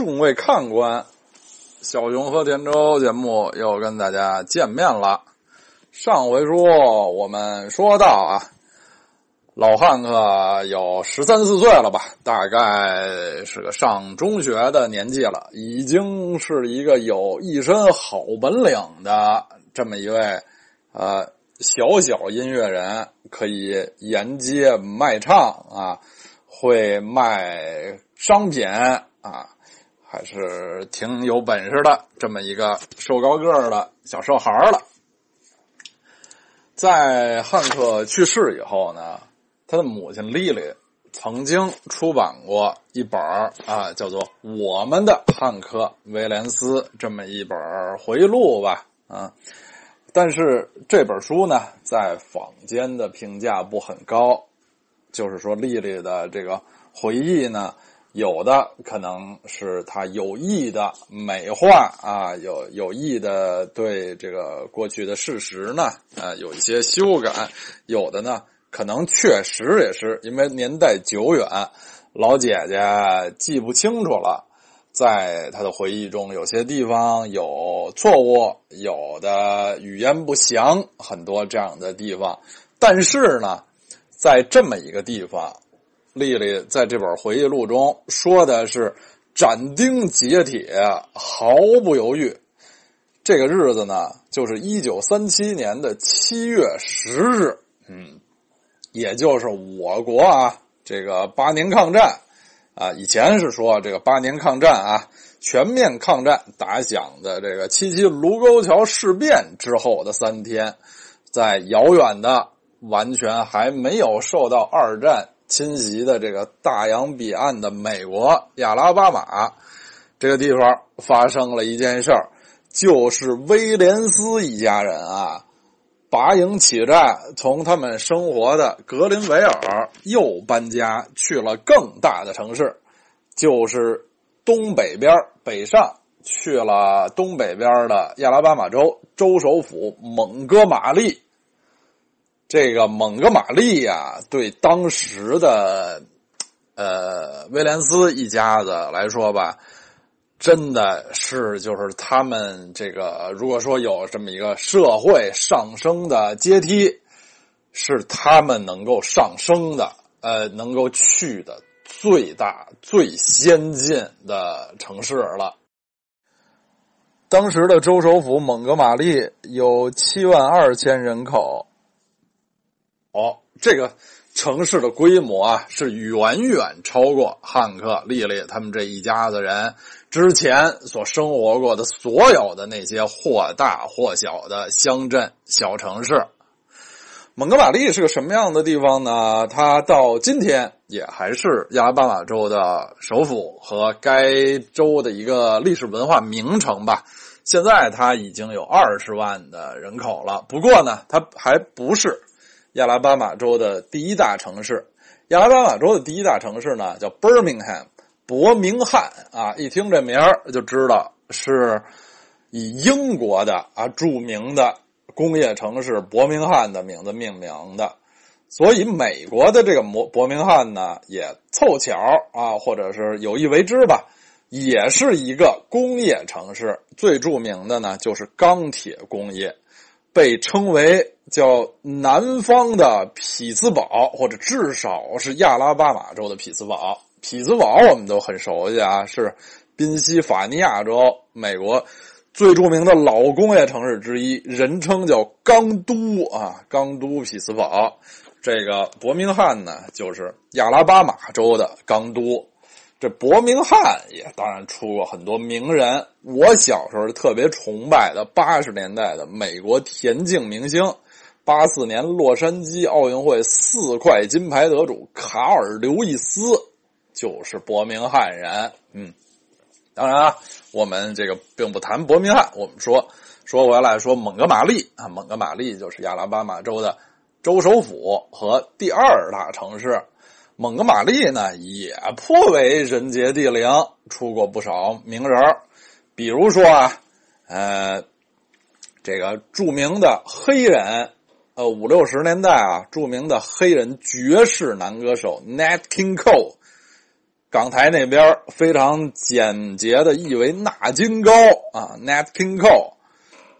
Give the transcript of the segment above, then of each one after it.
众位看官，小熊和田周节目又跟大家见面了。上回说我们说到啊，老汉克有十三四岁了吧，大概是个上中学的年纪了，已经是一个有一身好本领的这么一位呃小小音乐人，可以沿街卖唱啊，会卖商品啊。还是挺有本事的，这么一个瘦高个儿的小瘦孩儿了。在汉克去世以后呢，他的母亲丽丽曾经出版过一本啊，叫做《我们的汉克威廉斯》这么一本回忆录吧啊。但是这本书呢，在坊间的评价不很高，就是说丽丽的这个回忆呢。有的可能是他有意的美化啊，有有意的对这个过去的事实呢，呃，有一些修改；有的呢，可能确实也是因为年代久远，老姐姐记不清楚了，在他的回忆中，有些地方有错误，有的语言不详，很多这样的地方。但是呢，在这么一个地方。丽丽在这本回忆录中说的是斩钉截铁、毫不犹豫。这个日子呢，就是一九三七年的七月十日，嗯，也就是我国啊这个八年抗战啊，以前是说这个八年抗战啊，全面抗战打响的这个七七卢沟桥事变之后的三天，在遥远的、完全还没有受到二战。侵袭的这个大洋彼岸的美国亚拉巴马这个地方发生了一件事儿，就是威廉斯一家人啊，拔营起战，从他们生活的格林维尔又搬家去了更大的城市，就是东北边北上去了东北边的亚拉巴马州州首府蒙哥马利。这个蒙哥马利呀，对当时的呃威廉斯一家子来说吧，真的是就是他们这个如果说有这么一个社会上升的阶梯，是他们能够上升的，呃，能够去的最大最先进的城市了。当时的州首府蒙哥马利有七万二千人口。哦，这个城市的规模啊，是远远超过汉克、丽丽他们这一家子人之前所生活过的所有的那些或大或小的乡镇小城市。蒙哥马利是个什么样的地方呢？它到今天也还是亚拉巴马州的首府和该州的一个历史文化名城吧。现在它已经有二十万的人口了，不过呢，它还不是。亚拉巴马州的第一大城市，亚拉巴马州的第一大城市呢，叫 Birmingham，伯明翰啊，一听这名儿就知道是以英国的啊著名的工业城市伯明翰的名字命名的，所以美国的这个伯伯明翰呢，也凑巧啊，或者是有意为之吧，也是一个工业城市，最著名的呢就是钢铁工业。被称为叫南方的匹兹堡，或者至少是亚拉巴马州的匹兹堡。匹兹堡我们都很熟悉啊，是宾夕法尼亚州美国最著名的老工业城市之一，人称叫钢都啊，钢都匹兹堡。这个伯明翰呢，就是亚拉巴马州的钢都。这伯明翰也当然出过很多名人，我小时候特别崇拜的八十年代的美国田径明星，八四年洛杉矶奥运会四块金牌得主卡尔刘易斯就是伯明翰人。嗯，当然啊，我们这个并不谈伯明翰，我们说说回来说蒙哥马利啊，蒙哥马利就是亚拉巴马州的州首府和第二大城市。蒙哥马利呢，也颇为人杰地灵，出过不少名人比如说啊，呃，这个著名的黑人，呃，五六十年代啊，著名的黑人爵士男歌手 Nat King Cole，港台那边非常简洁的译为纳金高啊，Nat King Cole，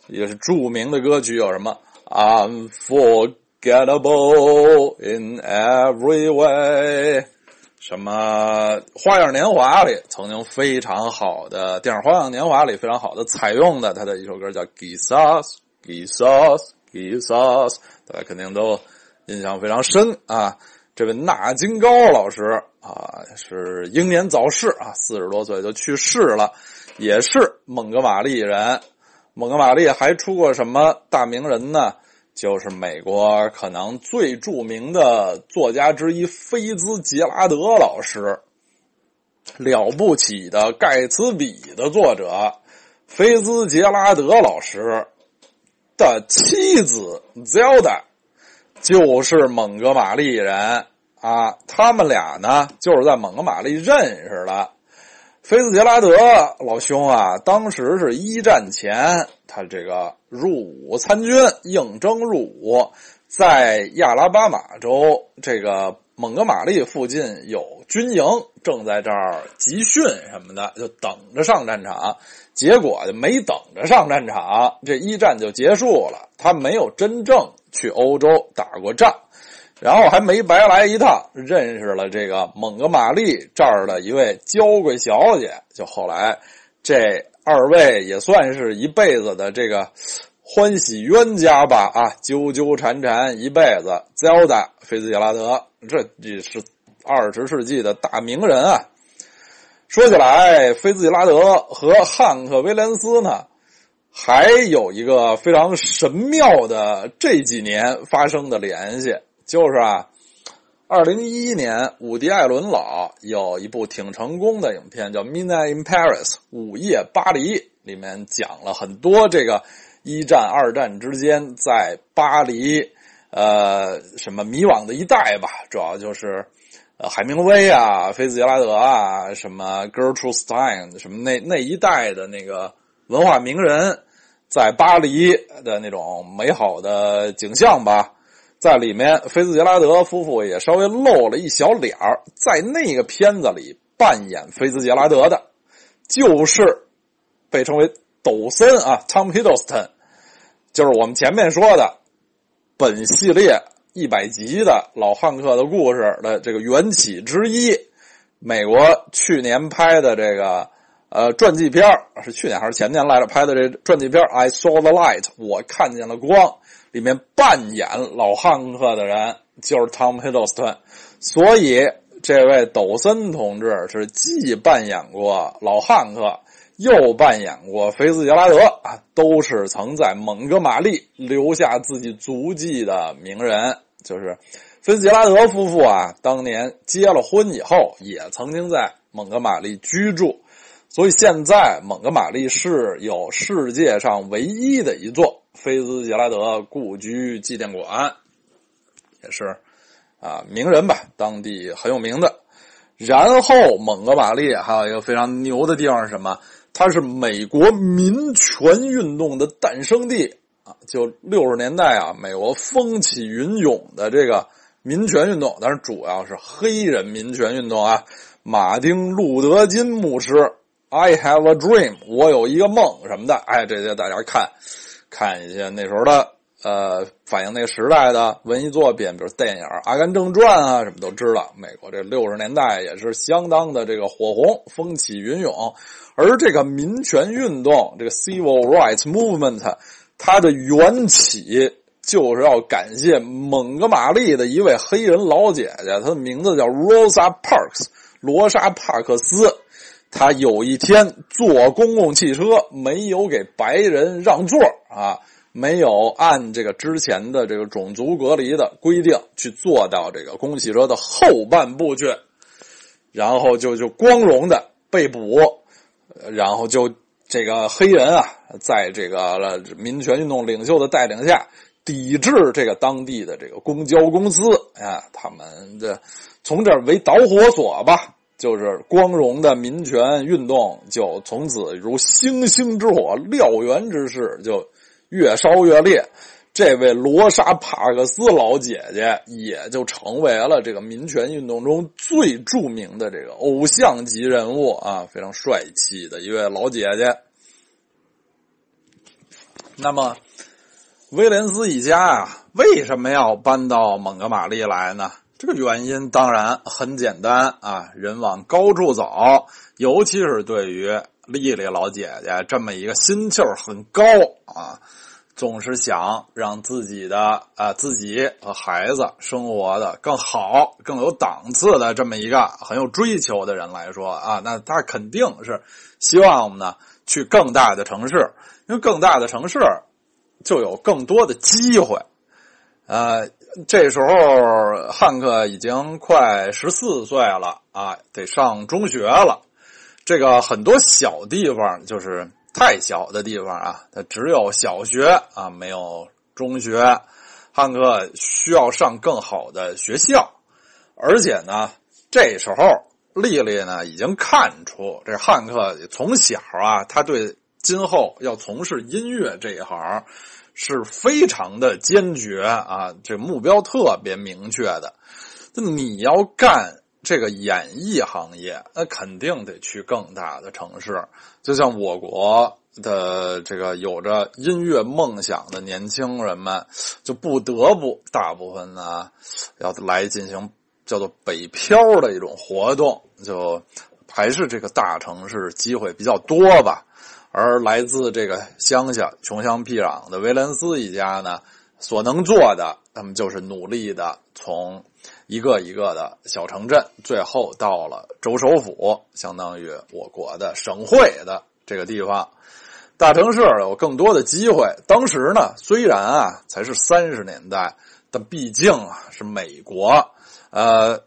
也是著名的歌曲，有什么 Unforgettable in Every Way，什么花样年华里曾经非常好的电影花样年华里非常好的采用的他的一首歌叫 Gisas Gisas Gisas，大家肯定都印象非常深啊。这位纳金高老师啊，是英年早逝啊，四十多岁就去世了，也是蒙哥马利人。蒙哥马利还出过什么大名人呢？就是美国可能最著名的作家之一菲兹杰拉德老师，了不起的盖茨比的作者菲兹杰拉德老师的妻子 Zelda。就是蒙哥马利人啊，他们俩呢就是在蒙哥马利认识的。菲斯杰拉德老兄啊，当时是一战前，他这个入伍参军，应征入伍，在亚拉巴马州这个蒙哥马利附近有军营，正在这儿集训什么的，就等着上战场。结果就没等着上战场，这一战就结束了。他没有真正去欧洲打过仗，然后还没白来一趟，认识了这个蒙哥马利这儿的一位娇贵小姐。就后来，这二位也算是一辈子的这个欢喜冤家吧？啊，纠纠缠缠一辈子。zelda 菲兹杰拉德，这这是二十世纪的大名人啊。说起来，菲兹杰拉德和汉克·威廉斯呢，还有一个非常神妙的这几年发生的联系，就是啊，二零一一年，伍迪·艾伦老有一部挺成功的影片叫《Midnight in Paris》午夜巴黎，里面讲了很多这个一战、二战之间在巴黎，呃，什么迷惘的一代吧，主要就是。呃，海明威啊，菲兹杰拉德啊，什么 Gertrude Stein，什么那那一代的那个文化名人，在巴黎的那种美好的景象吧，在里面，菲兹杰拉德夫妇也稍微露了一小脸儿，在那个片子里扮演菲兹杰拉德的，就是被称为抖森啊，Tom Hiddleston，就是我们前面说的本系列。一百集的老汉克的故事的这个缘起之一，美国去年拍的这个呃传记片是去年还是前年来着拍的这传记片 I saw the light，我看见了光，里面扮演老汉克的人就是 Tom Hiddleston，所以这位抖森同志是既扮演过老汉克。又扮演过菲斯杰拉德啊，都是曾在蒙哥马利留下自己足迹的名人。就是菲斯杰拉德夫妇啊，当年结了婚以后，也曾经在蒙哥马利居住。所以现在蒙哥马利是有世界上唯一的一座菲斯杰拉德故居纪念馆，也是啊名人吧，当地很有名的。然后蒙哥马利还有一个非常牛的地方是什么？它是美国民权运动的诞生地啊！就六十年代啊，美国风起云涌的这个民权运动，但是主要是黑人民权运动啊。马丁·路德·金牧师，“I have a dream”，我有一个梦什么的，哎，这些大家看看一下那时候的呃，反映那个时代的文艺作品，比如电影《阿甘正传》啊，什么都知道。美国这六十年代也是相当的这个火红，风起云涌。而这个民权运动，这个 Civil Rights Movement，它的缘起就是要感谢蒙哥马利的一位黑人老姐姐，她的名字叫 Rosa Parks，罗莎·帕克斯。她有一天坐公共汽车，没有给白人让座啊，没有按这个之前的这个种族隔离的规定去坐到这个公共汽车的后半部去，然后就就光荣的被捕。然后就这个黑人啊，在这个民权运动领袖的带领下，抵制这个当地的这个公交公司啊，他们的从这为导火索吧，就是光荣的民权运动就从此如星星之火燎原之势，就越烧越烈，这位罗莎帕克斯老姐姐也就成为了这个民权运动中最著名的这个偶像级人物啊，非常帅气的一位老姐姐。那么，威廉斯一家啊，为什么要搬到蒙哥马利来呢？这个原因当然很简单啊，人往高处走，尤其是对于丽丽老姐姐这么一个心气儿很高啊，总是想让自己的啊自己和孩子生活的更好、更有档次的这么一个很有追求的人来说啊，那他肯定是希望我们呢去更大的城市，因为更大的城市就有更多的机会，呃。这时候，汉克已经快十四岁了啊，得上中学了。这个很多小地方就是太小的地方啊，它只有小学啊，没有中学。汉克需要上更好的学校，而且呢，这时候丽丽呢已经看出这汉克从小啊，他对今后要从事音乐这一行。是非常的坚决啊，这目标特别明确的。那你要干这个演艺行业，那肯定得去更大的城市。就像我国的这个有着音乐梦想的年轻人们，就不得不大部分呢要来进行叫做北漂的一种活动，就还是这个大城市机会比较多吧。而来自这个乡下穷乡僻壤的威廉斯一家呢，所能做的，他们就是努力的从一个一个的小城镇，最后到了州首府，相当于我国的省会的这个地方。大城市有更多的机会。当时呢，虽然啊才是三十年代，但毕竟啊是美国，呃，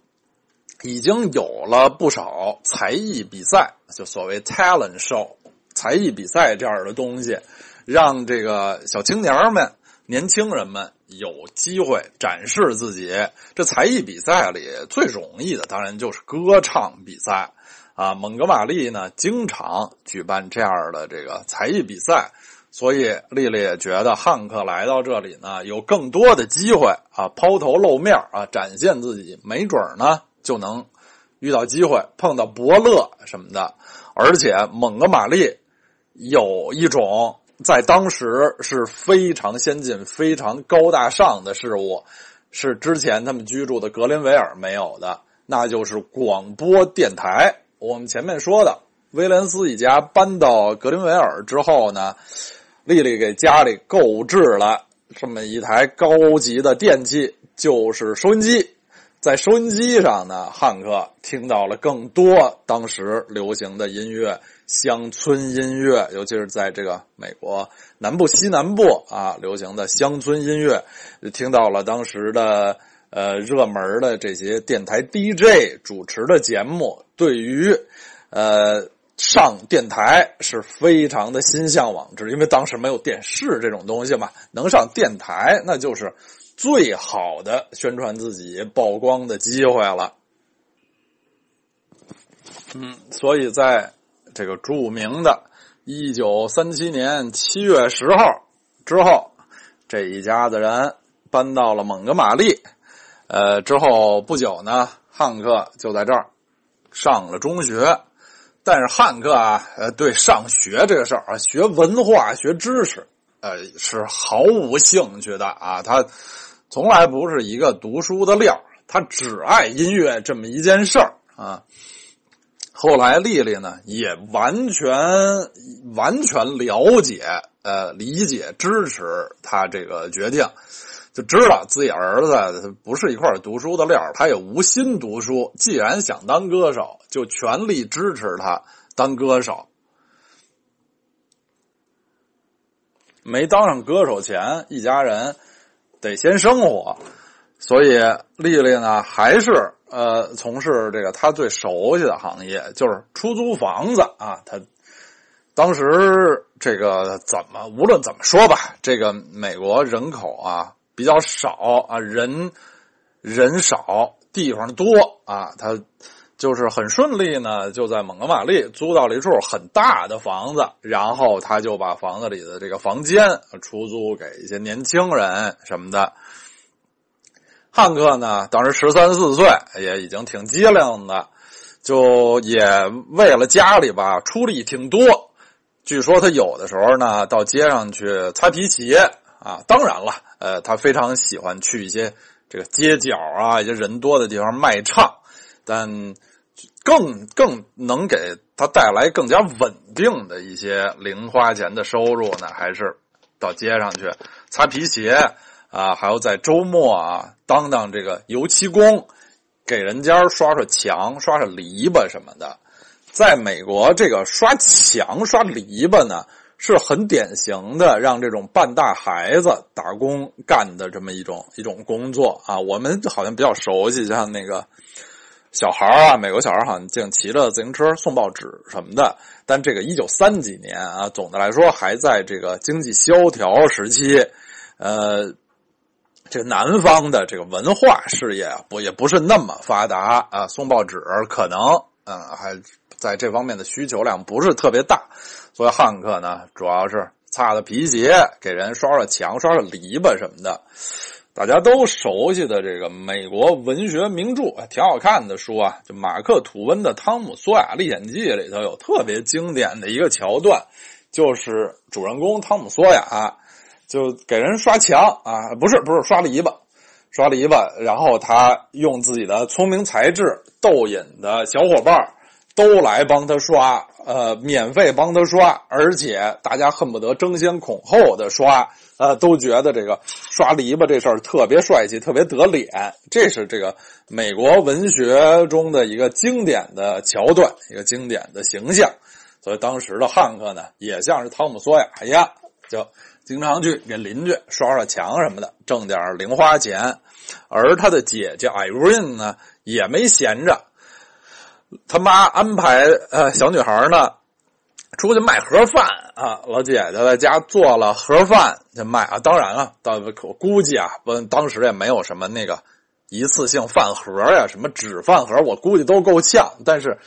已经有了不少才艺比赛，就所谓 talent show。才艺比赛这样的东西，让这个小青年们、年轻人们有机会展示自己。这才艺比赛里最容易的，当然就是歌唱比赛啊。蒙哥马利呢，经常举办这样的这个才艺比赛，所以丽丽也觉得汉克来到这里呢，有更多的机会啊，抛头露面啊，展现自己，没准呢就能遇到机会，碰到伯乐什么的。而且蒙哥马利。有一种在当时是非常先进、非常高大上的事物，是之前他们居住的格林维尔没有的，那就是广播电台。我们前面说的，威廉斯一家搬到格林维尔之后呢，丽丽给家里购置了这么一台高级的电器，就是收音机。在收音机上呢，汉克听到了更多当时流行的音乐。乡村音乐，尤其是在这个美国南部、西南部啊，流行的乡村音乐，听到了当时的呃热门的这些电台 DJ 主持的节目，对于呃上电台是非常的心向往之，因为当时没有电视这种东西嘛，能上电台那就是最好的宣传自己、曝光的机会了。嗯，所以在。这个著名的，一九三七年七月十号之后，这一家子人搬到了蒙哥马利。呃，之后不久呢，汉克就在这儿上了中学。但是汉克啊，呃，对上学这个事儿啊，学文化、学知识，呃，是毫无兴趣的啊。他从来不是一个读书的料，他只爱音乐这么一件事儿啊。后来，丽丽呢也完全完全了解、呃理解、支持他这个决定，就知道自己儿子不是一块读书的料，他也无心读书。既然想当歌手，就全力支持他当歌手。没当上歌手前，一家人得先生活，所以丽丽呢还是。呃，从事这个她最熟悉的行业就是出租房子啊。她当时这个怎么无论怎么说吧，这个美国人口啊比较少啊，人人少，地方多啊，他就是很顺利呢，就在蒙哥马利租到了一处很大的房子，然后他就把房子里的这个房间出租给一些年轻人什么的。汉克呢，当时十三四岁，也已经挺机灵的，就也为了家里吧出力挺多。据说他有的时候呢，到街上去擦皮鞋啊。当然了，呃，他非常喜欢去一些这个街角啊，一些人多的地方卖唱。但更更能给他带来更加稳定的一些零花钱的收入呢，还是到街上去擦皮鞋啊，还有在周末啊当当这个油漆工，给人家刷刷墙、刷刷篱笆什么的。在美国，这个刷墙、刷篱笆呢，是很典型的让这种半大孩子打工干的这么一种一种工作啊。我们好像比较熟悉，像那个小孩啊，美国小孩好像净骑着自行车送报纸什么的。但这个一九三几年啊，总的来说还在这个经济萧条时期，呃，这南方的这个文化事业啊不也不是那么发达啊，送报纸可能嗯还。在这方面的需求量不是特别大，所以汉克呢，主要是擦擦皮鞋，给人刷刷墙、刷刷篱笆什么的。大家都熟悉的这个美国文学名著，挺好看的书啊，就马克吐温的《汤姆索亚历险记》里头有特别经典的一个桥段，就是主人公汤姆索亚就给人刷墙啊，不是不是刷篱笆，刷篱笆，然后他用自己的聪明才智逗引的小伙伴都来帮他刷，呃，免费帮他刷，而且大家恨不得争先恐后的刷，呃，都觉得这个刷篱笆这事儿特别帅气，特别得脸。这是这个美国文学中的一个经典的桥段，一个经典的形象。所以当时的汉克呢，也像是汤姆索亚一样，就经常去给邻居刷刷墙什么的，挣点零花钱。而他的姐姐艾瑞恩呢，也没闲着。他妈安排呃小女孩呢出去卖盒饭啊，老姐姐在家做了盒饭就卖啊。当然了，到我估计啊，不当时也没有什么那个一次性饭盒呀，什么纸饭盒，我估计都够呛。但是，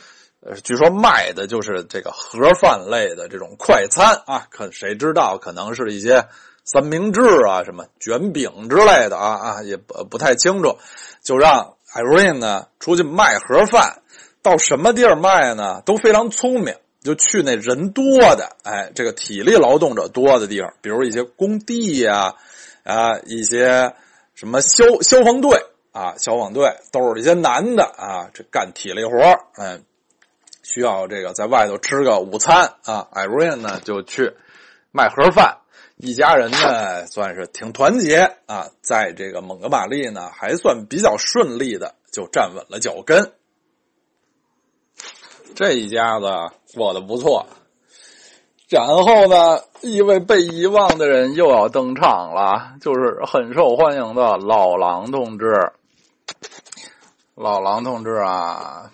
呃，据说卖的就是这个盒饭类的这种快餐啊，可谁知道可能是一些三明治啊、什么卷饼之类的啊啊，也不不太清楚。就让艾瑞呢出去卖盒饭。到什么地儿卖呢？都非常聪明，就去那人多的，哎，这个体力劳动者多的地方，比如一些工地呀，啊，一些什么消消防队啊，消防队都是一些男的啊，这干体力活嗯，需要这个在外头吃个午餐啊。艾瑞恩呢就去卖盒饭，一家人呢算是挺团结啊，在这个蒙哥马利呢还算比较顺利的就站稳了脚跟。这一家子过得不错，然后呢，一位被遗忘的人又要登场了，就是很受欢迎的老狼同志。老狼同志啊，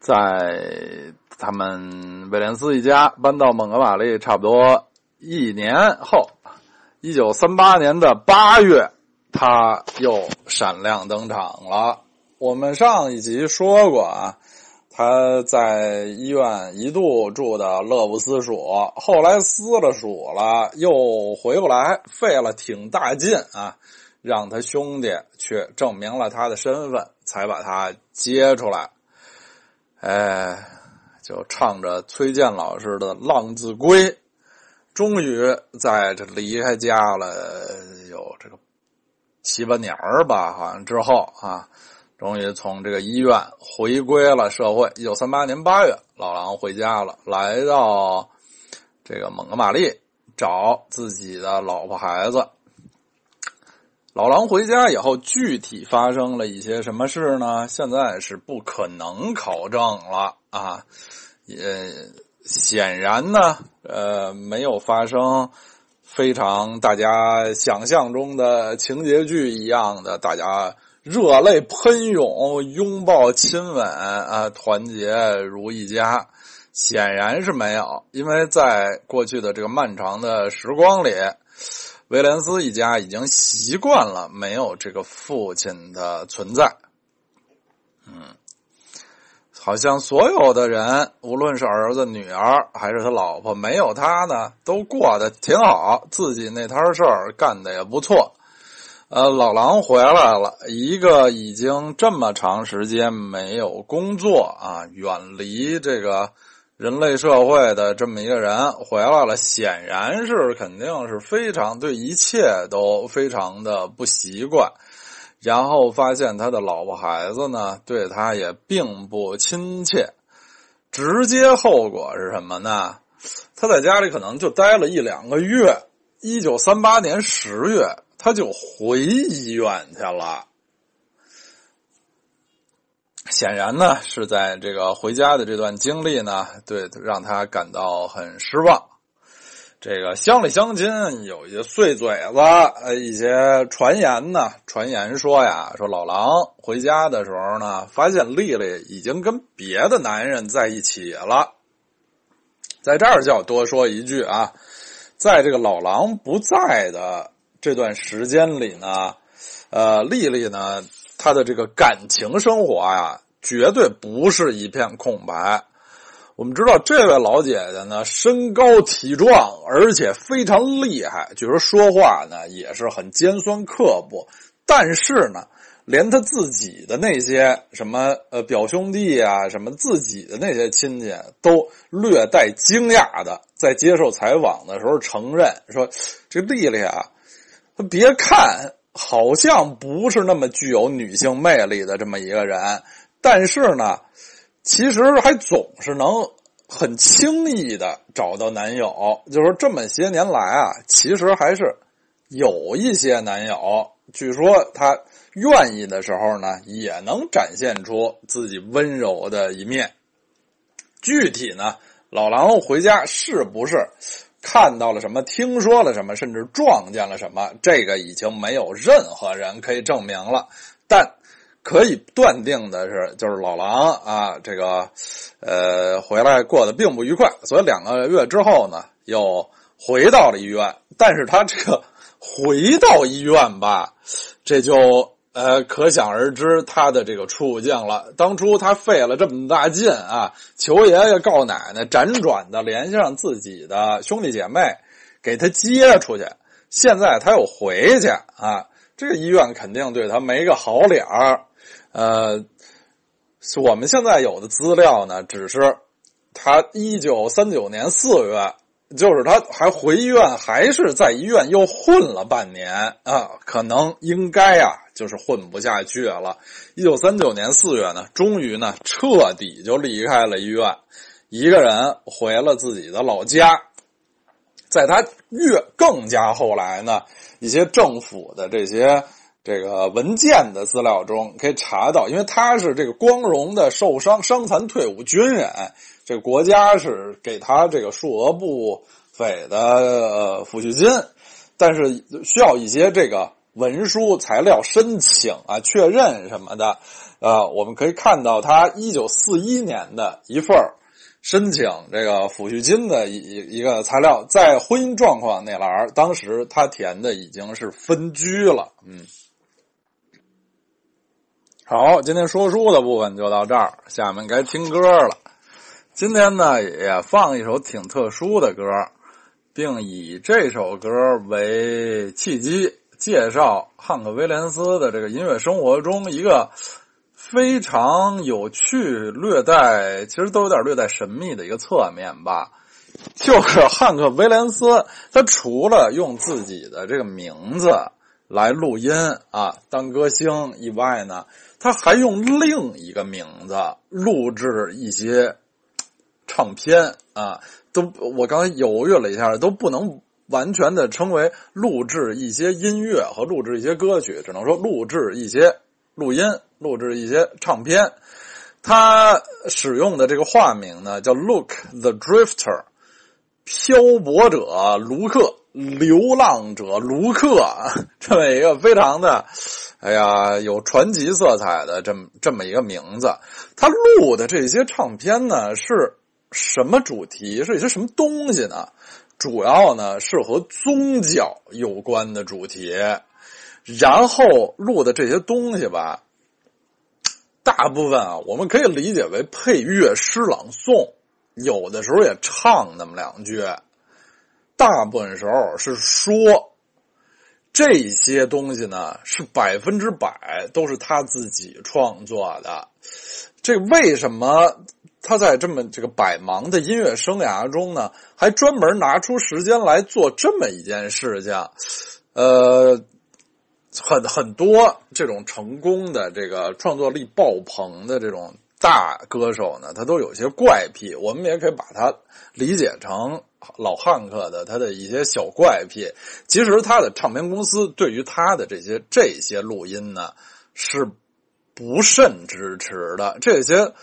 在他们威廉斯一家搬到蒙哥马利差不多一年后，一九三八年的八月，他又闪亮登场了。我们上一集说过啊。他在医院一度住的乐不思蜀，后来思了蜀了，又回不来，费了挺大劲啊，让他兄弟去证明了他的身份，才把他接出来。哎，就唱着崔健老师的《浪子归》，终于在这离开家了有这个七八年儿吧，好像之后啊。终于从这个医院回归了社会。一九三八年八月，老狼回家了，来到这个蒙哥马利找自己的老婆孩子。老狼回家以后，具体发生了一些什么事呢？现在是不可能考证了啊！也显然呢，呃，没有发生非常大家想象中的情节剧一样的大家。热泪喷涌，拥抱亲吻啊，团结如一家，显然是没有，因为在过去的这个漫长的时光里，威廉斯一家已经习惯了没有这个父亲的存在。嗯，好像所有的人，无论是儿子、女儿还是他老婆，没有他呢，都过得挺好，自己那摊事儿干的也不错。呃，老狼回来了，一个已经这么长时间没有工作啊，远离这个人类社会的这么一个人回来了，显然是肯定是非常对一切都非常的不习惯。然后发现他的老婆孩子呢，对他也并不亲切。直接后果是什么呢？他在家里可能就待了一两个月。一九三八年十月。他就回医院去了，显然呢是在这个回家的这段经历呢，对让他感到很失望。这个乡里乡亲有一些碎嘴子，呃，一些传言呢，传言说呀，说老狼回家的时候呢，发现丽丽已经跟别的男人在一起了。在这儿就要多说一句啊，在这个老狼不在的。这段时间里呢，呃，丽丽呢，她的这个感情生活呀，绝对不是一片空白。我们知道，这位老姐姐呢，身高体壮，而且非常厉害，就是说话呢也是很尖酸刻薄。但是呢，连她自己的那些什么呃表兄弟啊，什么自己的那些亲戚，都略带惊讶的在接受采访的时候承认说：“这丽丽啊。”她别看好像不是那么具有女性魅力的这么一个人，但是呢，其实还总是能很轻易的找到男友。就是，这么些年来啊，其实还是有一些男友，据说她愿意的时候呢，也能展现出自己温柔的一面。具体呢，老狼回家是不是？看到了什么？听说了什么？甚至撞见了什么？这个已经没有任何人可以证明了。但可以断定的是，就是老狼啊，这个呃回来过得并不愉快，所以两个月之后呢，又回到了医院。但是他这个回到医院吧，这就。呃，可想而知他的这个处境了。当初他费了这么大劲啊，求爷爷告奶奶，辗转的联系上自己的兄弟姐妹，给他接出去。现在他又回去啊，这个医院肯定对他没个好脸儿。呃，我们现在有的资料呢，只是他一九三九年四月。就是他还回医院，还是在医院又混了半年啊？可能应该啊，就是混不下去了。一九三九年四月呢，终于呢彻底就离开了医院，一个人回了自己的老家。在他越更加后来呢，一些政府的这些这个文件的资料中可以查到，因为他是这个光荣的受伤伤残退伍军人。这个国家是给他这个数额不菲的抚恤金，但是需要一些这个文书材料申请啊、确认什么的。呃，我们可以看到他一九四一年的一份申请这个抚恤金的一一个材料，在婚姻状况那栏儿当时他填的已经是分居了。嗯，好，今天说书的部分就到这儿，下面该听歌了。今天呢，也放一首挺特殊的歌，并以这首歌为契机，介绍汉克·威廉斯的这个音乐生活中一个非常有趣、略带其实都有点略带神秘的一个侧面吧。就是汉克·威廉斯，他除了用自己的这个名字来录音啊当歌星以外呢，他还用另一个名字录制一些。唱片啊，都我刚才犹豫了一下，都不能完全的称为录制一些音乐和录制一些歌曲，只能说录制一些录音、录制一些唱片。他使用的这个化名呢，叫 Look the Drifter，漂泊者卢克，流浪者卢克，这么一个非常的，哎呀，有传奇色彩的这么这么一个名字。他录的这些唱片呢，是。什么主题是一些什么东西呢？主要呢是和宗教有关的主题，然后录的这些东西吧，大部分啊，我们可以理解为配乐诗朗诵，有的时候也唱那么两句，大部分时候是说。这些东西呢，是百分之百都是他自己创作的。这为什么他在这么这个百忙的音乐生涯中呢，还专门拿出时间来做这么一件事情？呃，很很多这种成功的这个创作力爆棚的这种大歌手呢，他都有些怪癖。我们也可以把它理解成。老汉克的他的一些小怪癖，其实他的唱片公司对于他的这些这些录音呢是不甚支持的。这些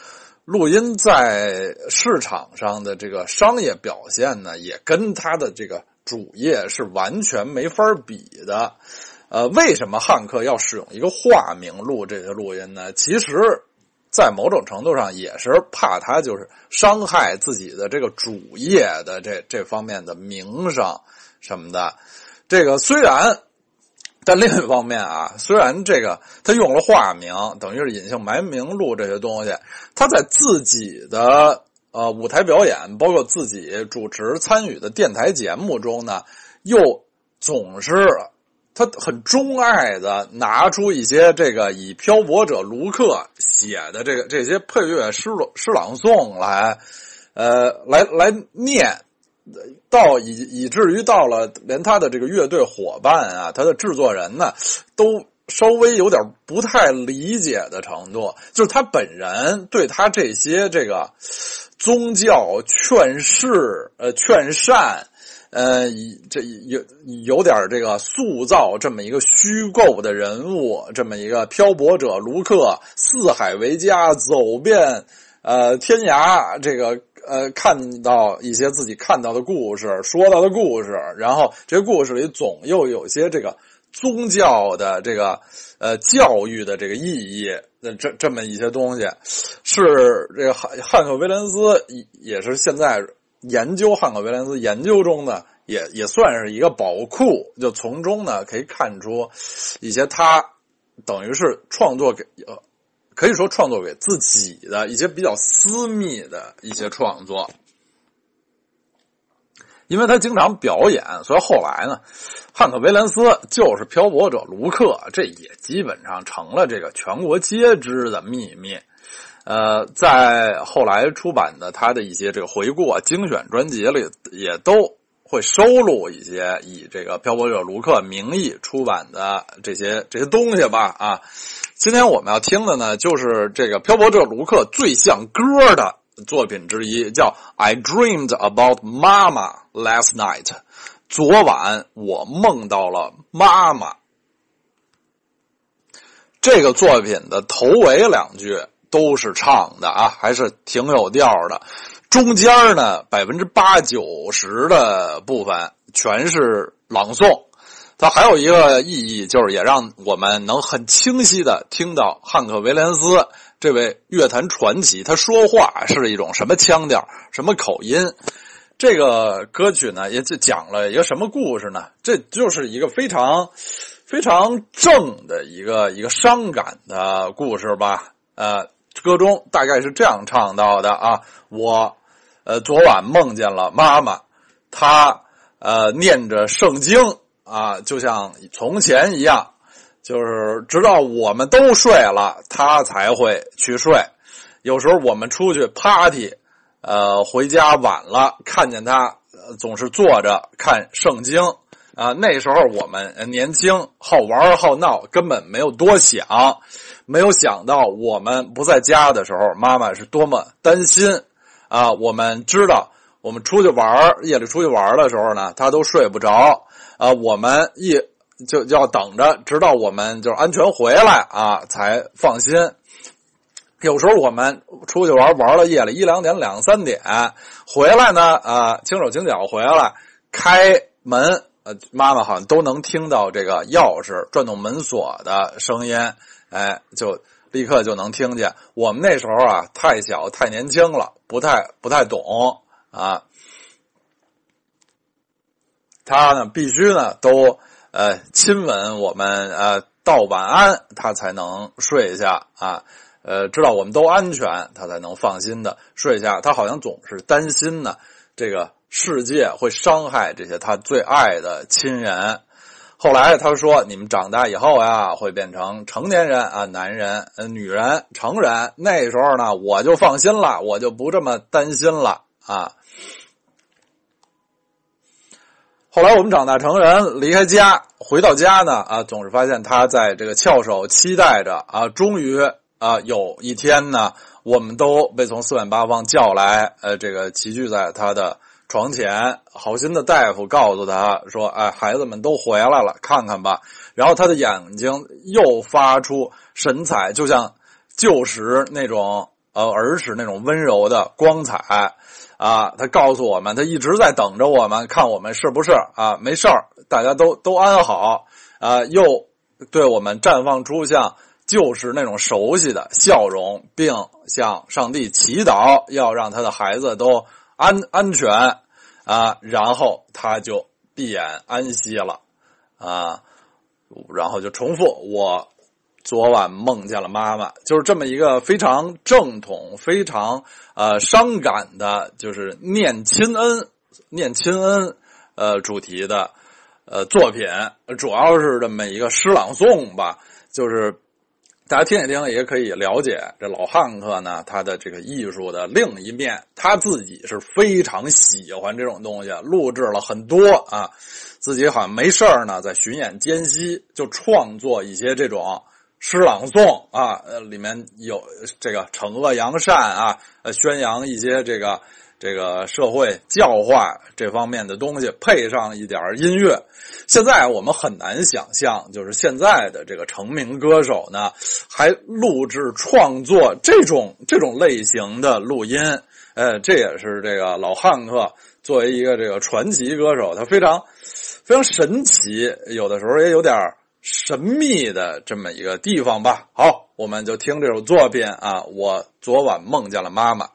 录音在市场上的这个商业表现呢，也跟他的这个主业是完全没法比的。呃，为什么汉克要使用一个化名录这些录音呢？其实。在某种程度上，也是怕他就是伤害自己的这个主业的这这方面的名声什么的。这个虽然，但另一方面啊，虽然这个他用了化名，等于是隐姓埋名录这些东西，他在自己的呃舞台表演，包括自己主持参与的电台节目中呢，又总是。他很钟爱的拿出一些这个以漂泊者卢克写的这个这些配乐诗诗朗诵来，呃，来来念，到以以至于到了连他的这个乐队伙伴啊，他的制作人呢，都稍微有点不太理解的程度，就是他本人对他这些这个宗教劝世呃劝善。呃，这有有点这个塑造这么一个虚构的人物，这么一个漂泊者卢克，四海为家，走遍呃天涯，这个呃看到一些自己看到的故事，说到的故事，然后这故事里总又有些这个宗教的这个呃教育的这个意义，那这这么一些东西，是这个汉汉克威廉斯也是现在。研究汉克·威廉斯研究中呢，也也算是一个宝库，就从中呢可以看出一些他等于是创作给呃，可以说创作给自己的一些比较私密的一些创作。因为他经常表演，所以后来呢，汉克·威廉斯就是漂泊者卢克，这也基本上成了这个全国皆知的秘密。呃，在后来出版的他的一些这个回顾啊、精选专辑里，也都会收录一些以这个漂泊者卢克名义出版的这些这些东西吧。啊，今天我们要听的呢，就是这个漂泊者卢克最像歌的作品之一，叫《I Dreamed About Mama Last Night》。昨晚我梦到了妈妈。这个作品的头尾两句。都是唱的啊，还是挺有调的。中间呢，百分之八九十的部分全是朗诵。它还有一个意义，就是也让我们能很清晰的听到汉克·威廉斯这位乐坛传奇，他说话是一种什么腔调、什么口音。这个歌曲呢，也就讲了一个什么故事呢？这就是一个非常非常正的一个一个伤感的故事吧？呃。歌中大概是这样唱到的啊，我，呃，昨晚梦见了妈妈，她呃念着圣经啊，就像从前一样，就是直到我们都睡了，他才会去睡。有时候我们出去 party，呃，回家晚了，看见她总是坐着看圣经啊。那时候我们年轻，好玩好闹，根本没有多想。没有想到我们不在家的时候，妈妈是多么担心啊！我们知道，我们出去玩夜里出去玩的时候呢，她都睡不着啊。我们一就要等着，直到我们就是安全回来啊，才放心。有时候我们出去玩玩到夜里一两点、两三点回来呢，啊，轻手轻脚回来，开门，呃，妈妈好像都能听到这个钥匙转动门锁的声音。哎，就立刻就能听见。我们那时候啊，太小太年轻了，不太不太懂啊。他呢，必须呢都呃亲吻我们呃道晚安，他才能睡下啊。呃，知道我们都安全，他才能放心的睡下。他好像总是担心呢，这个世界会伤害这些他最爱的亲人。后来他说：“你们长大以后呀，会变成成年人啊，男人、女人、成人。那时候呢，我就放心了，我就不这么担心了啊。”后来我们长大成人，离开家，回到家呢，啊，总是发现他在这个翘首期待着啊。终于啊，有一天呢，我们都被从四面八方叫来，呃，这个齐聚在他的。床前，好心的大夫告诉他说：“哎，孩子们都回来了，看看吧。”然后他的眼睛又发出神采，就像旧时那种呃儿时那种温柔的光彩啊！他告诉我们，他一直在等着我们，看我们是不是啊没事儿，大家都都安好啊！又对我们绽放出像就是那种熟悉的笑容，并向上帝祈祷，要让他的孩子都。安安全啊，然后他就闭眼安息了啊，然后就重复我昨晚梦见了妈妈，就是这么一个非常正统、非常呃伤感的，就是念亲恩、念亲恩呃主题的呃作品，主要是这么一个诗朗诵吧，就是。大家听一听，也可以了解这老汉克呢，他的这个艺术的另一面。他自己是非常喜欢这种东西，录制了很多啊。自己好像没事呢，在巡演间隙就创作一些这种诗朗诵啊，呃，里面有这个惩恶扬善啊，呃，宣扬一些这个。这个社会教化这方面的东西，配上一点音乐，现在我们很难想象，就是现在的这个成名歌手呢，还录制创作这种这种类型的录音。呃，这也是这个老汉克作为一个这个传奇歌手，他非常非常神奇，有的时候也有点神秘的这么一个地方吧。好，我们就听这首作品啊，我昨晚梦见了妈妈。